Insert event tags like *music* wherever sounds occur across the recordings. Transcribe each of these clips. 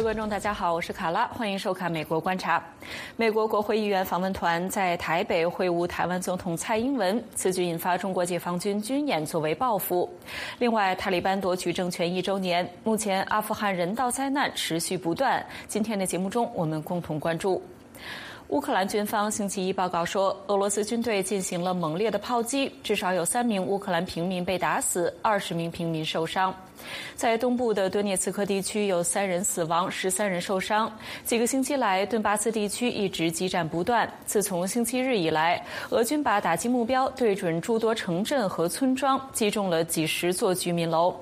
各位观众，大家好，我是卡拉，欢迎收看《美国观察》。美国国会议员访问团在台北会晤台湾总统蔡英文，此举引发中国解放军军演作为报复。另外，塔利班夺取政权一周年，目前阿富汗人道灾难持续不断。今天的节目中，我们共同关注。乌克兰军方星期一报告说，俄罗斯军队进行了猛烈的炮击，至少有三名乌克兰平民被打死，二十名平民受伤。在东部的顿涅茨克地区，有三人死亡，十三人受伤。几个星期来，顿巴斯地区一直激战不断。自从星期日以来，俄军把打击目标对准诸多城镇和村庄，击中了几十座居民楼。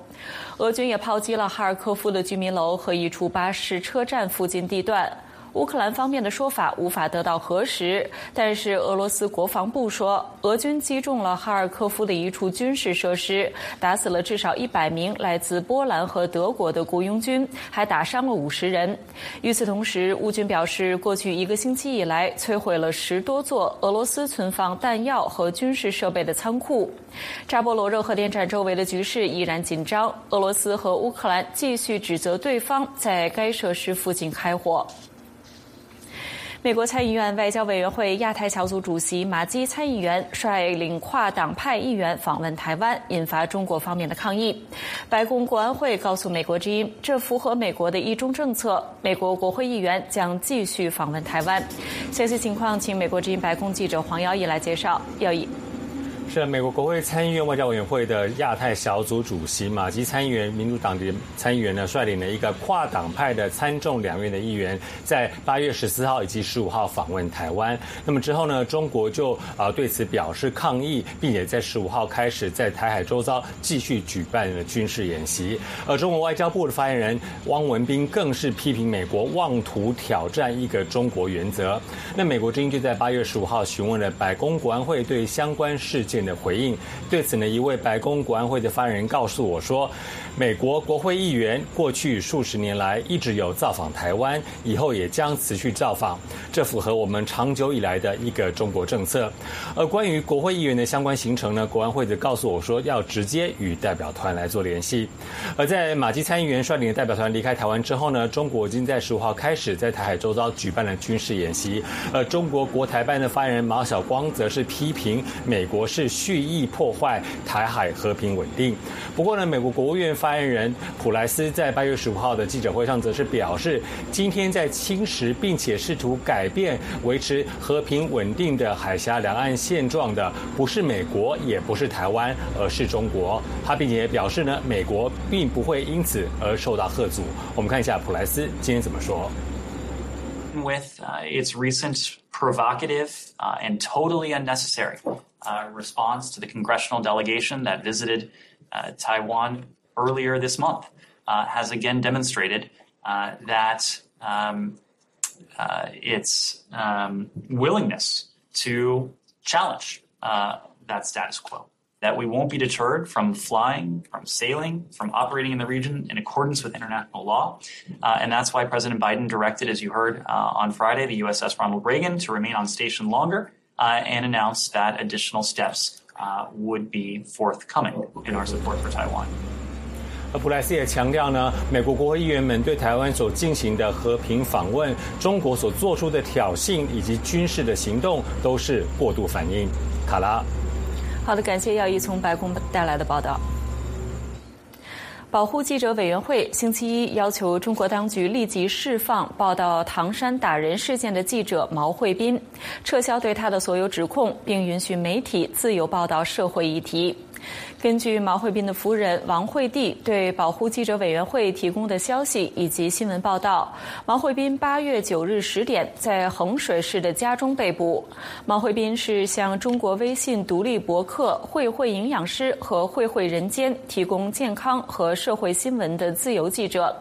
俄军也炮击了哈尔科夫的居民楼和一处巴士车站附近地段。乌克兰方面的说法无法得到核实，但是俄罗斯国防部说，俄军击中了哈尔科夫的一处军事设施，打死了至少一百名来自波兰和德国的雇佣军，还打伤了五十人。与此同时，乌军表示，过去一个星期以来，摧毁了十多座俄罗斯存放弹药和军事设备的仓库。扎波罗热核电站周围的局势依然紧张，俄罗斯和乌克兰继续指责对方在该设施附近开火。美国参议院外交委员会亚太小组主席马基参议员率领跨党派议员访问台湾，引发中国方面的抗议。白宫国安会告诉美国之音，这符合美国的一中政策。美国国会议员将继续访问台湾。详细情况，请美国之音白宫记者黄瑶怡来介绍。要以。是美国国会参议院外交委员会的亚太小组主席马基参议员，民主党的参议员呢，率领了一个跨党派的参众两院的议员，在八月十四号以及十五号访问台湾。那么之后呢，中国就啊对此表示抗议，并且在十五号开始在台海周遭继续举办了军事演习。而中国外交部的发言人汪文斌更是批评美国妄图挑战一个中国原则。那美国之音就在八月十五号询问了白宫国安会对相关事件。的回应，对此呢，一位白宫国安会的发言人告诉我说，美国国会议员过去数十年来一直有造访台湾，以后也将持续造访，这符合我们长久以来的一个中国政策。而关于国会议员的相关行程呢，国安会则告诉我说，要直接与代表团来做联系。而在马基参议员率领的代表团离开台湾之后呢，中国已经在十五号开始在台海周遭举办了军事演习。而中国国台办的发言人马晓光则是批评美国是。蓄意破坏台海和平稳定。不过呢，美国国务院发言人普莱斯在八月十五号的记者会上则是表示，今天在侵蚀并且试图改变维持和平稳定的海峡两岸现状的，不是美国，也不是台湾，而是中国。他并且表示呢，美国并不会因此而受到贺阻。我们看一下普莱斯今天怎么说。With its recent provocative and totally unnecessary. Uh, response to the congressional delegation that visited uh, Taiwan earlier this month uh, has again demonstrated uh, that um, uh, its um, willingness to challenge that status quo. That we won't be deterred from flying, from sailing, from operating in the region in accordance with international law. and that's why President Biden directed, as you heard on Friday, the USS Ronald Reagan to remain on station longer and announced that additional steps would be forthcoming in our support for Taiwan. 而普莱斯也强调呢，美国国会议员们对台湾所进行的和平访问，中国所做出的挑衅以及军事的行动，都是过度反应。卡拉，好的，感谢耀义从白宫带来的报道。 保护记者委员会星期一要求中国当局立即释放报道唐山打人事件的记者毛慧斌，撤销对他的所有指控，并允许媒体自由报道社会议题。根据毛慧斌的夫人王慧娣对保护记者委员会提供的消息以及新闻报道，毛慧斌八月九日十点在衡水市的家中被捕。毛慧斌是向中国微信独立博客“慧慧营养师”和“慧慧人间”提供健康和社会新闻的自由记者。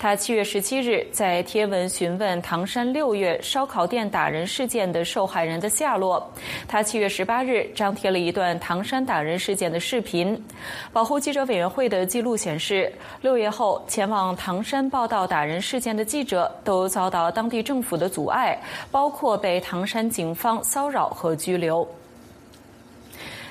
他七月十七日在贴文询问唐山六月烧烤店打人事件的受害人的下落。他七月十八日张贴了一段唐山打人事件的视频。保护记者委员会的记录显示，六月后前往唐山报道打人事件的记者都遭到当地政府的阻碍，包括被唐山警方骚扰和拘留。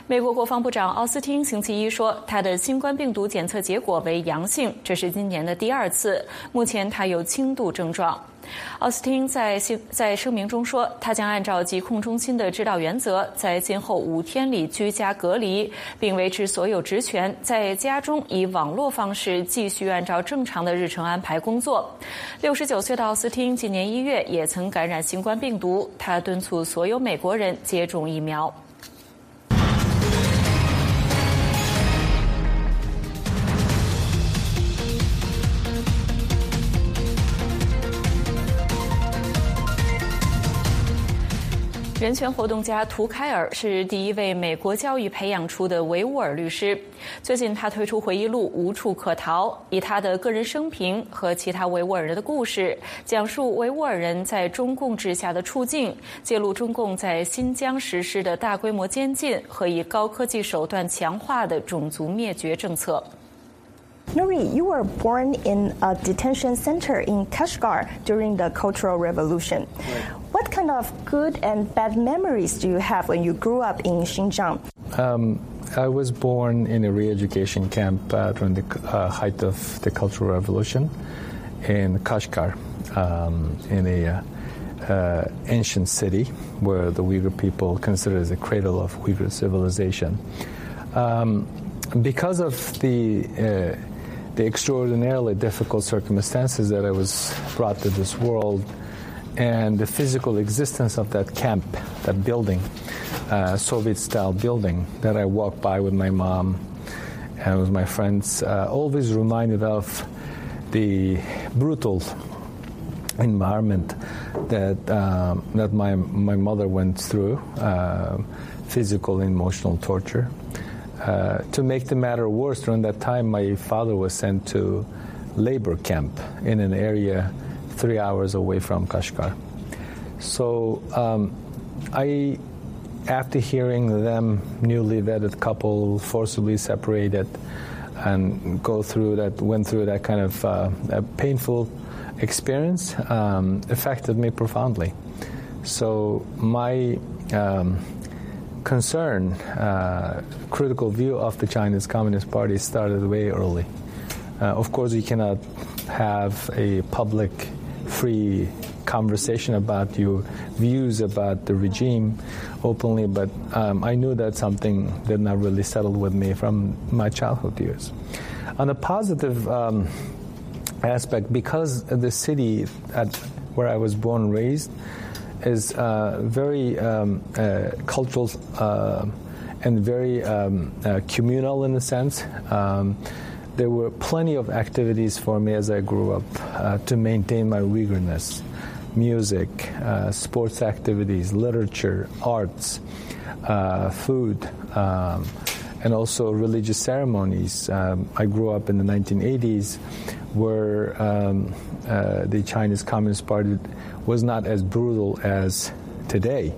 美国国防部长奥斯汀星期一说，他的新冠病毒检测结果为阳性，这是今年的第二次。目前他有轻度症状。奥斯汀在在声明中说，他将按照疾控中心的指导原则，在今后五天里居家隔离，并维持所有职权，在家中以网络方式继续按照正常的日程安排工作。六十九岁的奥斯汀今年一月也曾感染新冠病毒，他敦促所有美国人接种疫苗。人权活动家图凯尔是第一位美国教育培养出的维吾尔律师。最近，他推出回忆录《无处可逃》，以他的个人生平和其他维吾尔人的故事，讲述维吾尔人在中共治下的处境，揭露中共在新疆实施的大规模监禁和以高科技手段强化的种族灭绝政策。Nuri, you were born in a detention center in Kashgar during the Cultural Revolution. What kind of good and bad memories do you have when you grew up in Xinjiang? Um, I was born in a re-education camp uh, during the uh, height of the Cultural Revolution in Kashgar, um, in a uh, uh ancient city where the Uyghur people consider as the cradle of Uyghur civilization. Um, because of the uh, the extraordinarily difficult circumstances that I was brought to this world and the physical existence of that camp, that building, uh, Soviet style building that I walked by with my mom and with my friends, uh, always reminded of the brutal environment that um, that my my mother went through, uh, physical and emotional torture. Uh, to make the matter worse, during that time, my father was sent to labor camp in an area three hours away from Kashgar. So um, I, after hearing them, newly wedded couple, forcibly separated, and go through that, went through that kind of uh, painful experience, um, affected me profoundly. So my um, concern, uh, critical view of the Chinese Communist Party started way early. Uh, of course, you cannot have a public, free conversation about your views about the regime openly, but um, I knew that something did not really settle with me from my childhood years. On a positive um, aspect, because the city at where I was born and raised is uh, very um, uh, cultural uh, and very um, communal in a sense. Um, there were plenty of activities for me as I grew up to maintain my Uyghurness music, sports activities, literature, arts, food. And also religious ceremonies. Um, I grew up in the 1980s where um, the Chinese Communist Party was not as brutal as today.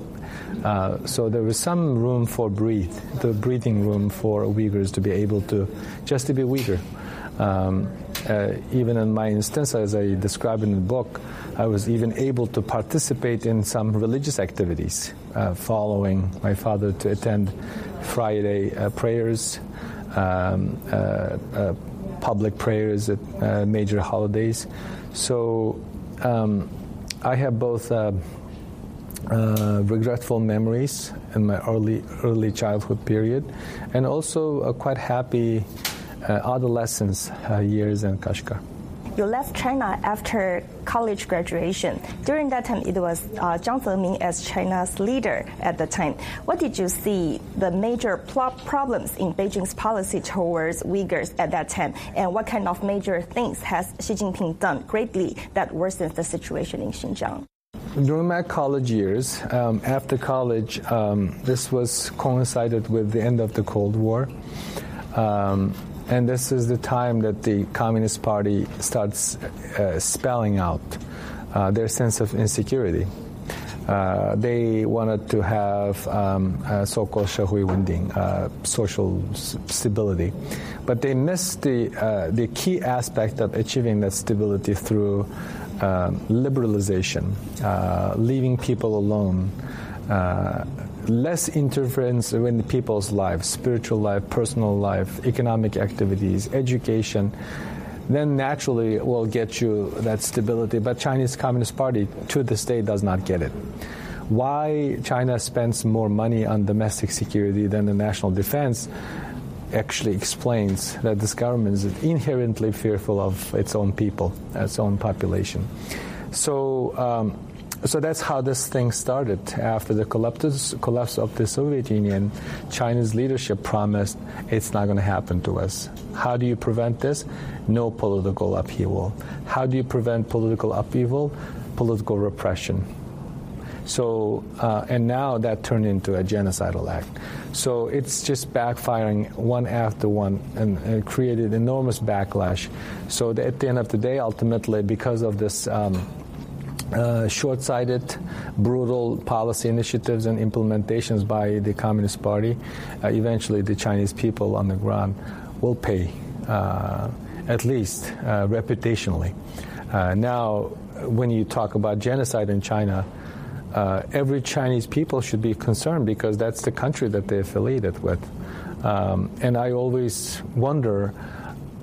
Uh, so there was some room for breathe, the breathing room for Uyghurs to be able to just to be Uyghur. Um, uh, even in my instance, as I describe in the book, I was even able to participate in some religious activities, uh, following my father to attend Friday uh, prayers, um, uh, uh, public prayers at major holidays. So. Um, I have both uh, uh, regretful memories in my early early childhood period, and also uh, quite happy uh, adolescence uh, years in Kashgar. You left China after college graduation. During that time, it was uh, Jiang Zemin as China's leader at the time. What did you see the major problems in Beijing's policy towards Uyghurs at that time, and what kind of major things has Xi Jinping done greatly that worsens the situation in Xinjiang? During my college years, um, after college, um, this was coincided with the end of the Cold War. Um, and this is the time that the Communist Party starts uh, spelling out uh, their sense of insecurity. Uh, they wanted to have um, so-called Shehui Wending, uh, social stability, but they missed the uh, the key aspect of achieving that stability through um, liberalization, uh, leaving people alone, uh, less interference in people's lives, spiritual life, personal life, economic activities, education, then naturally will get you that stability. But Chinese Communist Party to this day does not get it. Why China spends more money on domestic security than the national defense actually explains that this government is inherently fearful of its own people, its own population. So, um, so that's how this thing started. After the collapse of the Soviet Union, China's leadership promised it's not going to happen to us. How do you prevent this? No political upheaval. How do you prevent political upheaval? Political repression. So, uh, and now that turned into a genocidal act. So it's just backfiring one after one and, and created enormous backlash. So at the end of the day, ultimately, because of this um, uh, short-sighted, brutal policy initiatives and implementations by the Communist Party, uh, eventually the Chinese people on the ground will pay, uh, at least uh, reputationally. Uh, now, when you talk about genocide in China, every Chinese people should be concerned because that's the country that they're affiliated with. Um, and I always wonder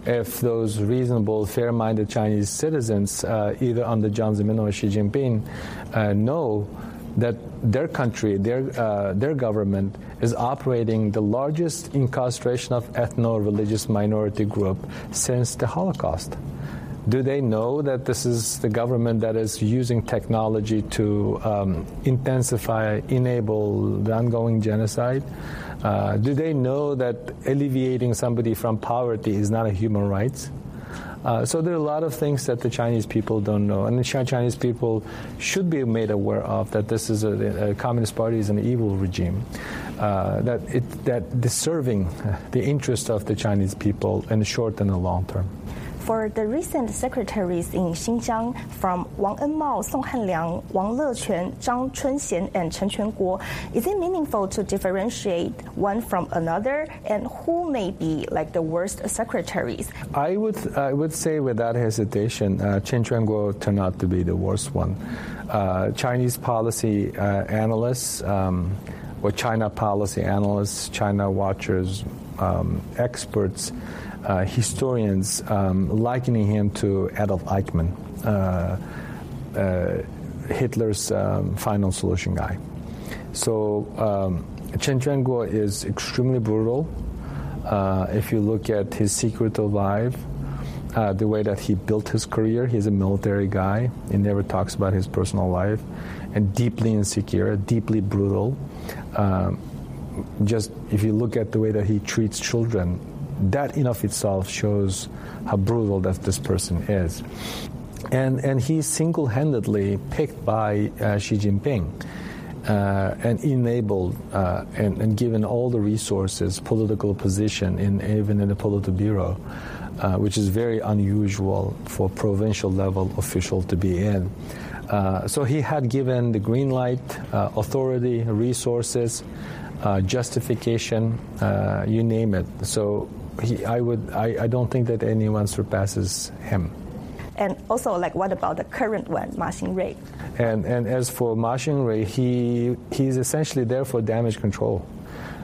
if those reasonable, fair-minded Chinese citizens, uh, either under Jiang Zemin or Xi Jinping, uh, know that their country, their uh, their government, is operating the largest incarceration of ethno-religious minority group since the Holocaust. Do they know that this is the government that is using technology to um, intensify, enable the ongoing genocide? Uh, do they know that alleviating somebody from poverty is not a human right? Uh, so there are a lot of things that the Chinese people don't know, and the Chinese people should be made aware of that this is a, a Communist Party is an evil regime, uh, that it that is serving *laughs* the interest of the Chinese people in the short and the long term. For the recent secretaries in Xinjiang from Wang Enmao, Song Hanliang, Wang Lequan, Zhang Chunxian, and Chen Quanguo, is it meaningful to differentiate one from another? And who may be like the worst secretaries? I would, I would say without hesitation, uh, Chen Quanguo turned out to be the worst one. Uh, Chinese policy uh, analysts, um, or China policy analysts, China watchers, um, experts, uh, historians um, likening him to Adolf Eichmann, uh, uh, Hitler's um, final solution guy. So um, Chen Quanguo is extremely brutal. If you look at his secretive life, uh, the way that he built his career, he's a military guy. He never talks about his personal life, and deeply insecure, deeply brutal. Um, just if you look at the way that he treats children, that in of itself shows how brutal that this person is. And, and he's single-handedly picked by uh, Xi Jinping uh, and enabled uh, and, and, given all the resources, political position, in, even in the Politburo, uh, which is very unusual for provincial level official to be in. Uh, so he had given the green light, uh, authority, resources, justification, you name it. So he, I would, I, I don't think that anyone surpasses him. And also, like, what about the current one, Ma Xingrui? And and as for Ma Xingrui, he he's essentially there for damage control.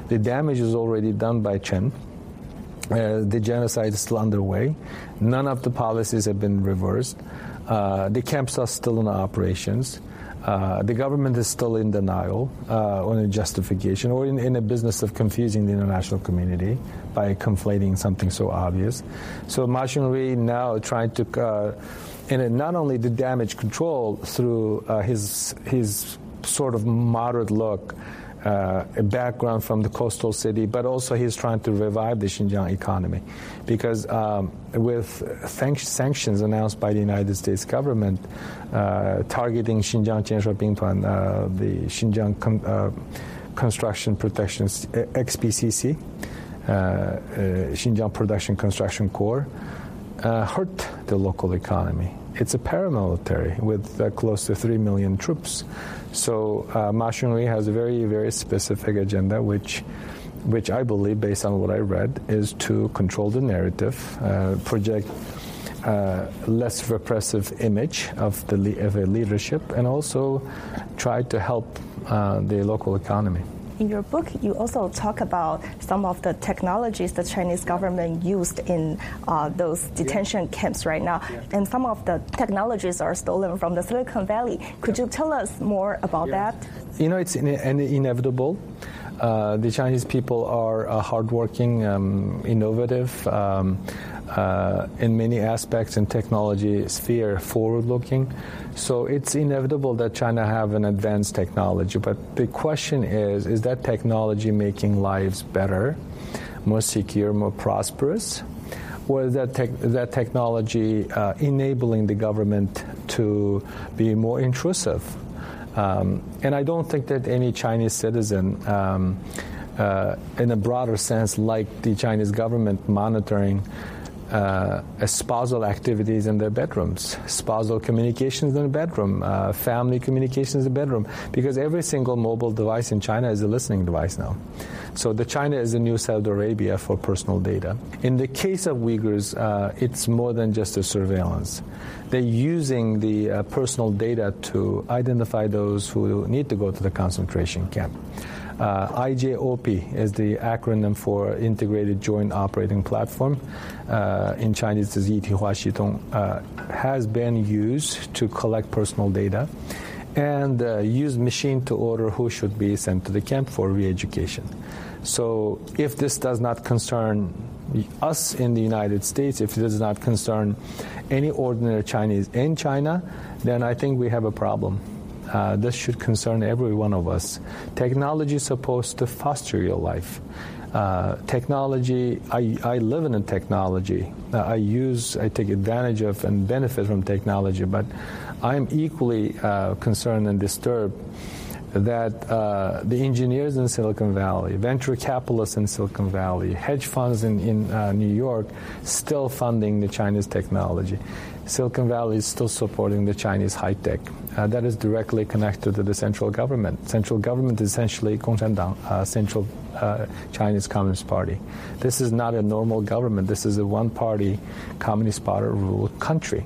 The damage is already done by Chen. Uh, the genocide is still underway. None of the policies have been reversed. Uh, the camps are still in operations. Uh, the government is still in denial uh, on a justification or in, in, a business of confusing the international community by conflating something so obvious. So Ma Xingrui now trying to, uh, and not only the damage control through uh, his his sort of moderate look uh, a background from the coastal city, but also he's trying to revive the Xinjiang economy. Because um, with sanctions announced by the United States government uh, targeting Xinjiang Jianshe Bingtuan, uh, the Xinjiang Con- uh, Construction Protection XPCC, uh, uh, Xinjiang Production Construction Corps, hurt the local economy. It's a paramilitary with close to 3 million troops. So uh, Ma Xingrui has a very, very specific agenda, which, which I believe, based on what I read, is to control the narrative, uh, project uh, less repressive image of the of a leadership, and also try to help uh, the local economy. In your book, you also talk about some of the technologies the Chinese government used in uh, those detention yeah. camps right now, yeah. and some of the technologies are stolen from the Silicon Valley. Could you tell us more about yeah. that? You know, it's in, in, inevitable. Uh, the Chinese people are uh, hardworking, um, innovative. Um, uh, in many aspects in technology sphere forward looking. So it's inevitable that China have an advanced technology. But the question is, is that technology making lives better, more secure, more prosperous? Or is that, that technology uh, enabling the government to be more intrusive? Um, and I don't think that any Chinese citizen, um, uh, in a broader sense, like the Chinese government monitoring uh, spousal activities in their bedrooms, spousal communications in the bedroom, uh, family communications in the bedroom, because every single mobile device in China is a listening device now. So the China is the new Saudi Arabia for personal data. In the case of Uyghurs, uh, it's more than just a surveillance. They're using the uh, personal data to identify those who need to go to the concentration camp. Uh, IJOP is the acronym for Integrated Joint Operating Platform. Uh, in Chinese, it's Yitihua Xitong, uh, has been used to collect personal data and uh, use machine to order who should be sent to the camp for re-education. So if this does not concern us in the United States, if it does not concern any ordinary Chinese in China, then I think we have a problem. Uh, this should concern every one of us. Technology is supposed to foster your life. Uh, technology, I, I live in a technology. Uh, I use, I take advantage of and benefit from technology, but I'm equally uh, concerned and disturbed that uh, the engineers in Silicon Valley, venture capitalists in Silicon Valley, hedge funds in, in uh, New York still funding the Chinese technology. Silicon Valley is still supporting the Chinese high tech. Uh, that is directly connected to the central government. Central government is essentially uh, Central uh, Chinese Communist Party. This is not a normal government. This is a one-party Communist Party ruled country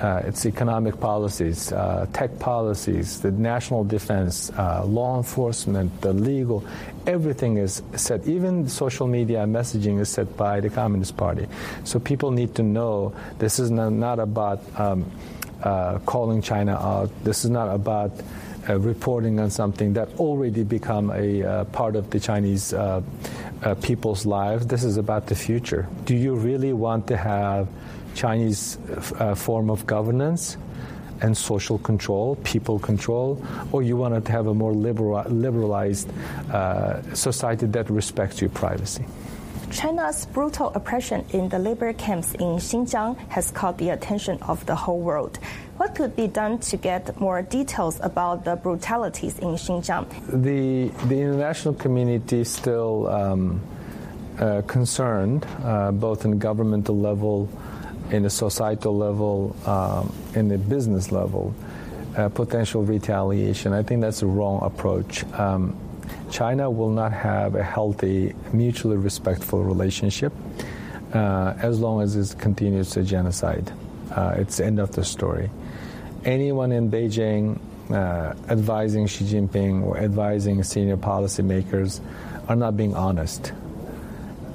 uh, its economic policies, uh, tech policies, the national defense, uh, law enforcement, the legal, everything is set. Even social media messaging is set by the Communist Party. So people need to know this is not, not about um, uh, calling China out. This is not about uh, reporting on something that already become a uh, part of the Chinese people's lives. This is about the future. Do you really want to have Chinese uh, form of governance and social control, people control, or you wanted to have a more liberal, liberalized uh, society that respects your privacy. China's brutal oppression in the labor camps in Xinjiang has caught the attention of the whole world. What could be done to get more details about the brutalities in Xinjiang? The, the international community is still um, uh, concerned, uh, both in governmental level in the societal level, um, in the business level, uh, potential retaliation. I think that's the wrong approach. Um, China will not have a healthy, mutually respectful relationship uh, as long as it continues to genocide. Uh, it's the end of the story. Anyone in Beijing uh, advising Xi Jinping or advising senior policymakers are not being honest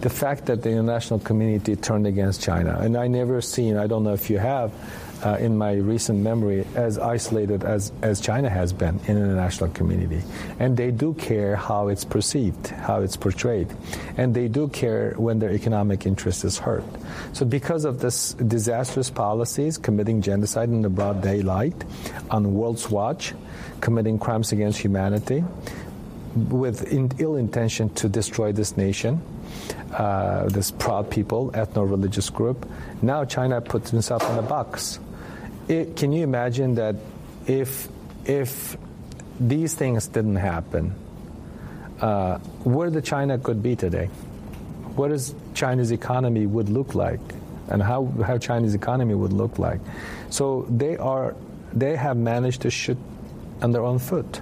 the fact that the international community turned against China, and I never seen, I don't know if you have, uh, in my recent memory, as isolated as, as China has been in the international community. And they do care how it's perceived, how it's portrayed. And they do care when their economic interest is hurt. So because of this disastrous policies, committing genocide in the broad daylight, on World's Watch, committing crimes against humanity, with in, ill intention to destroy this nation, uh, this proud people, ethno-religious group. Now China puts itself in a box. It, can you imagine that if if these things didn't happen, uh, where the China could be today? What is China's economy would look like, and how how China's economy would look like? So they are they have managed to shoot on their own foot.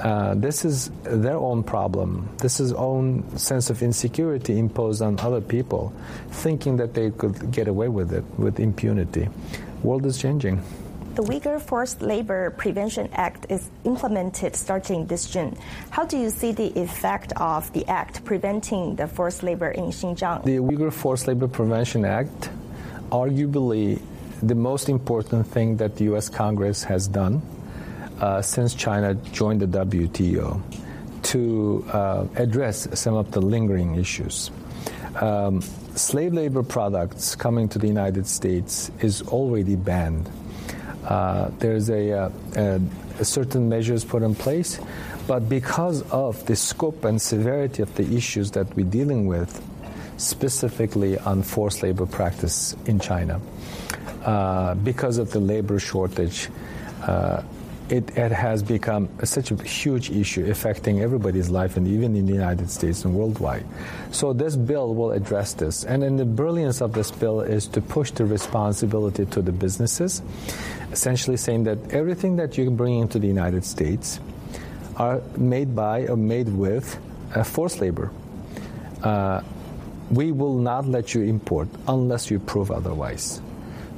Uh, this is their own problem. This is own sense of insecurity imposed on other people, thinking that they could get away with it with impunity. World is changing. The Uyghur Forced Labor Prevention Act is implemented starting this June. How do you see the effect of the act preventing the forced labor in Xinjiang? The Uyghur Forced Labor Prevention Act, arguably the most important thing that the U.S. Congress has done uh, since China joined the WTO to uh, address some of the lingering issues. Um, slave labor products coming to the United States is already banned uh, there's a, uh, a, a, certain measures put in place, but because of the scope and severity of the issues that we're dealing with, specifically on forced labor practice in China, uh, because of the labor shortage, uh, it, it, has become such a huge issue affecting everybody's life and even in the United States and worldwide. So this bill will address this. And then the brilliance of this bill is to push the responsibility to the businesses, essentially saying that everything that you bring into the United States are made by or made with uh, forced labor. Uh, we will not let you import unless you prove otherwise.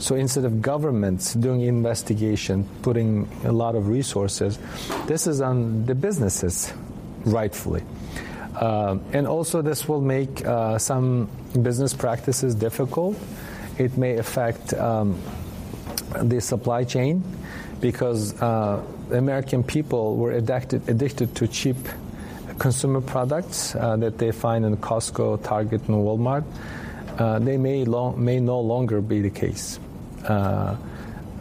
So instead of governments doing investigation, putting a lot of resources, this is on the businesses, rightfully. Uh, and also, this will make uh, some business practices difficult. It may affect um, the supply chain because uh, American people were addicted, addicted to cheap consumer products uh, that they find in Costco, Target, and Walmart. Uh, they may, long, may no longer be the case. Uh,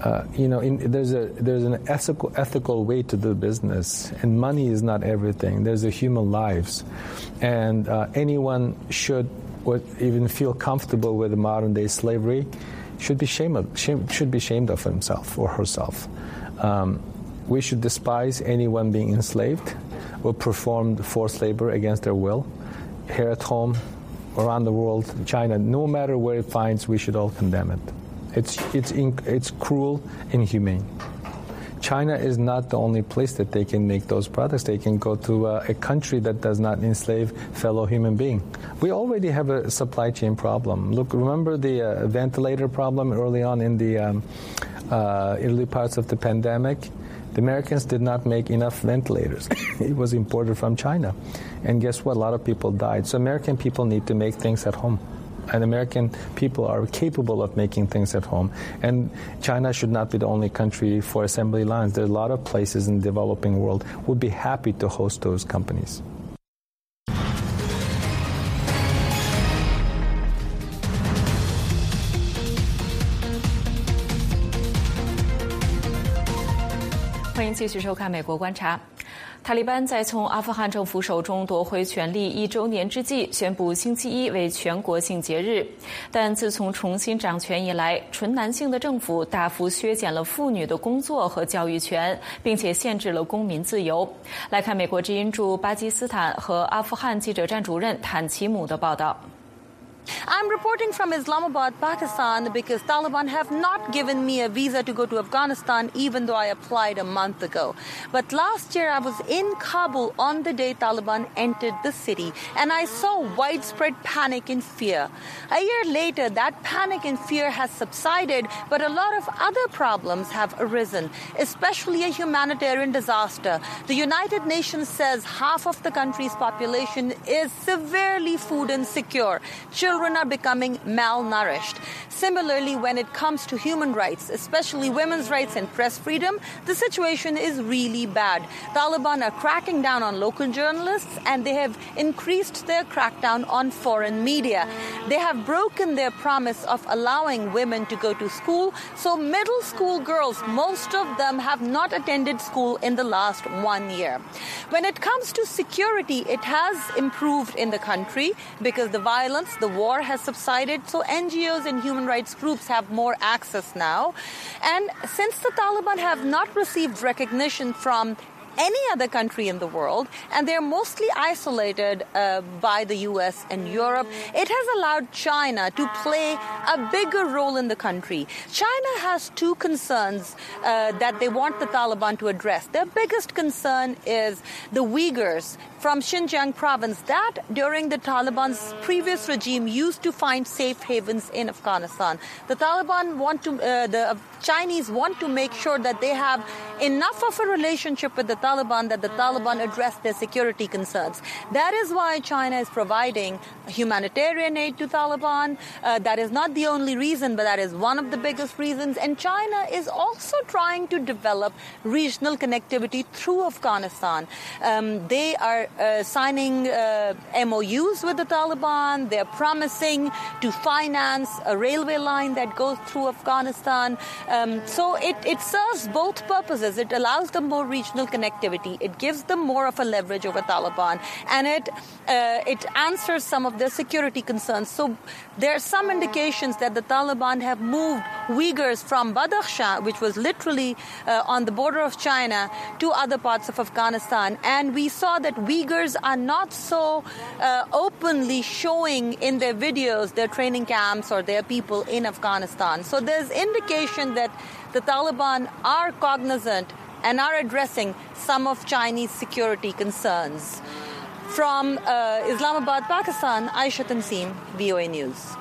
uh, you know, in, there's a there's an ethical ethical way to do business, and money is not everything. There's a human lives, and uh, anyone should even feel comfortable with modern day slavery should be shame of, shame, should be shamed of himself or herself. Um, we should despise anyone being enslaved or performed forced labor against their will, here at home, around the world, China. No matter where it finds, we should all condemn it. It's, it's, it's cruel, inhumane. China is not the only place that they can make those products. They can go to uh, a country that does not enslave fellow human being. We already have a supply chain problem. Look, remember the uh, ventilator problem early on in the um, uh, early parts of the pandemic? The Americans did not make enough ventilators. *laughs* it was imported from China. And guess what? A lot of people died. So American people need to make things at home and American people are capable of making things at home. And China should not be the only country for assembly lines. There are a lot of places in the developing world would be happy to host those companies. 迎继续收看《美国观察》。塔利班在从阿富汗政府手中夺回权力一周年之际，宣布星期一为全国性节日。但自从重新掌权以来，纯男性的政府大幅削减了妇女的工作和教育权，并且限制了公民自由。来看美国之音驻巴基斯坦和阿富汗记者站主任坦奇姆的报道。I'm reporting from Islamabad, Pakistan, because Taliban have not given me a visa to go to Afghanistan, even though I applied a month ago. But last year, I was in Kabul on the day Taliban entered the city, and I saw widespread panic and fear. A year later, that panic and fear has subsided, but a lot of other problems have arisen, especially a humanitarian disaster. The United Nations says half of the country's population is severely food insecure. Children children are becoming malnourished. Similarly, when it comes to human rights, especially women's rights and press freedom, the situation is really bad. Taliban are cracking down on local journalists and they have increased their crackdown on foreign media. They have broken their promise of allowing women to go to school, so middle school girls, most of them have not attended school in the last one year. When it comes to security, it has improved in the country because the violence, the war, has subsided, so NGOs and human rights groups have more access now. And since the Taliban have not received recognition from any other country in the world, and they're mostly isolated uh, by the US and Europe. It has allowed China to play a bigger role in the country. China has two concerns uh, that they want the Taliban to address. Their biggest concern is the Uyghurs from Xinjiang province that during the Taliban's previous regime used to find safe havens in Afghanistan. The Taliban want to, uh, the Chinese want to make sure that they have enough of a relationship with the Taliban that the Taliban address their security concerns. That is why China is providing humanitarian aid to Taliban. Uh, that is not the only reason, but that is one of the biggest reasons. And China is also trying to develop regional connectivity through Afghanistan. Um, they are uh, signing uh, MOUs with the Taliban. They're promising to finance a railway line that goes through Afghanistan. Um, so it, it serves both purposes. It allows them more regional connectivity. It gives them more of a leverage over Taliban, and it uh, it answers some of their security concerns. So there are some indications that the Taliban have moved Uyghurs from Badakhshan, which was literally uh, on the border of China, to other parts of Afghanistan, and we saw that Uyghurs are not so uh, openly showing in their videos their training camps or their people in Afghanistan. So there's indication that the Taliban are cognizant and are addressing some of Chinese security concerns. From uh, Islamabad, Pakistan, Ayesha Tanzeem, VOA News.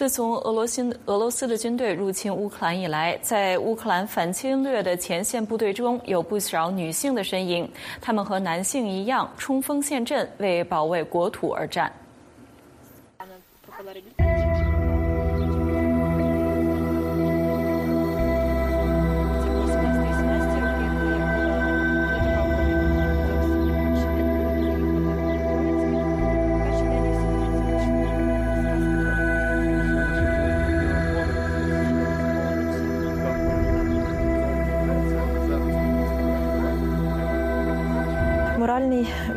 自从俄罗斯俄罗斯的军队入侵乌克兰以来，在乌克兰反侵略的前线部队中有不少女性的身影，她们和男性一样冲锋陷阵，为保卫国土而战。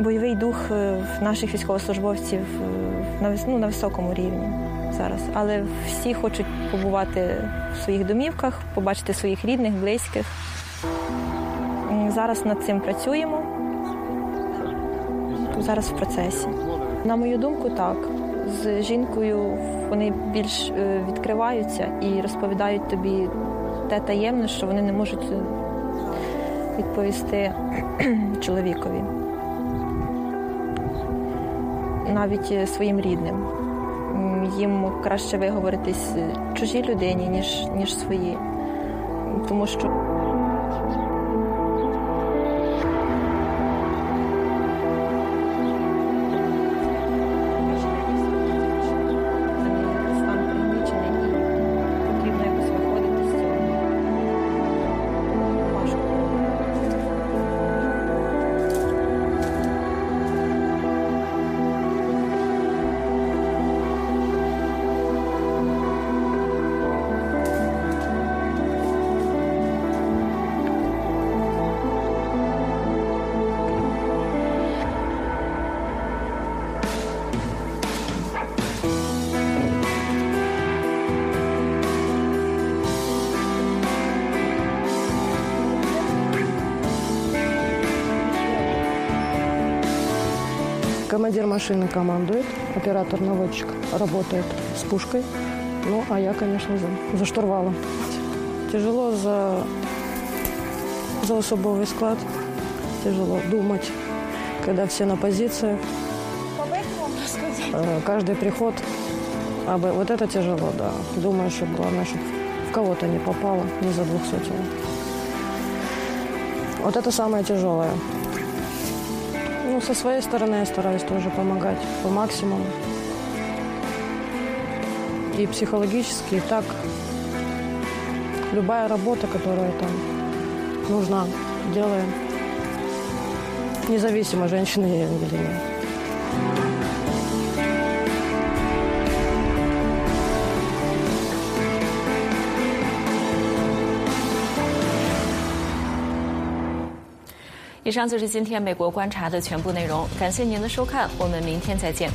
Бойовий дух в наших військовослужбовців на ну, на високому рівні зараз, але всі хочуть побувати в своїх домівках, побачити своїх рідних, близьких. Зараз над цим працюємо. Зараз в процесі. На мою думку, так. З жінкою вони більш відкриваються і розповідають тобі те таємне, що вони не можуть відповісти *clears throat* чоловікові. Навіть своїм рідним. Їм краще виговоритись чужій людині, ніж, ніж свої. Тому що Командир машины командует, оператор-наводчик работает с пушкой. Ну, а я, конечно, за, за штурвалом. Тяжело за, за особовый склад. Тяжело думать, когда все на позициях. Э, Каждый приход. А вот это тяжело, да. Думаю, что главное, чтобы в кого-то не попало, не за двухсотого. Вот это самое тяжелое. Ну, со своей стороны я стараюсь тоже помогать по максимуму. И психологически, и так. Любая работа, которая там нужна, делаем. Независимо, женщина я или нет.《以上就是今天美国观察的全部内容，感谢您的收看，我们明天再见。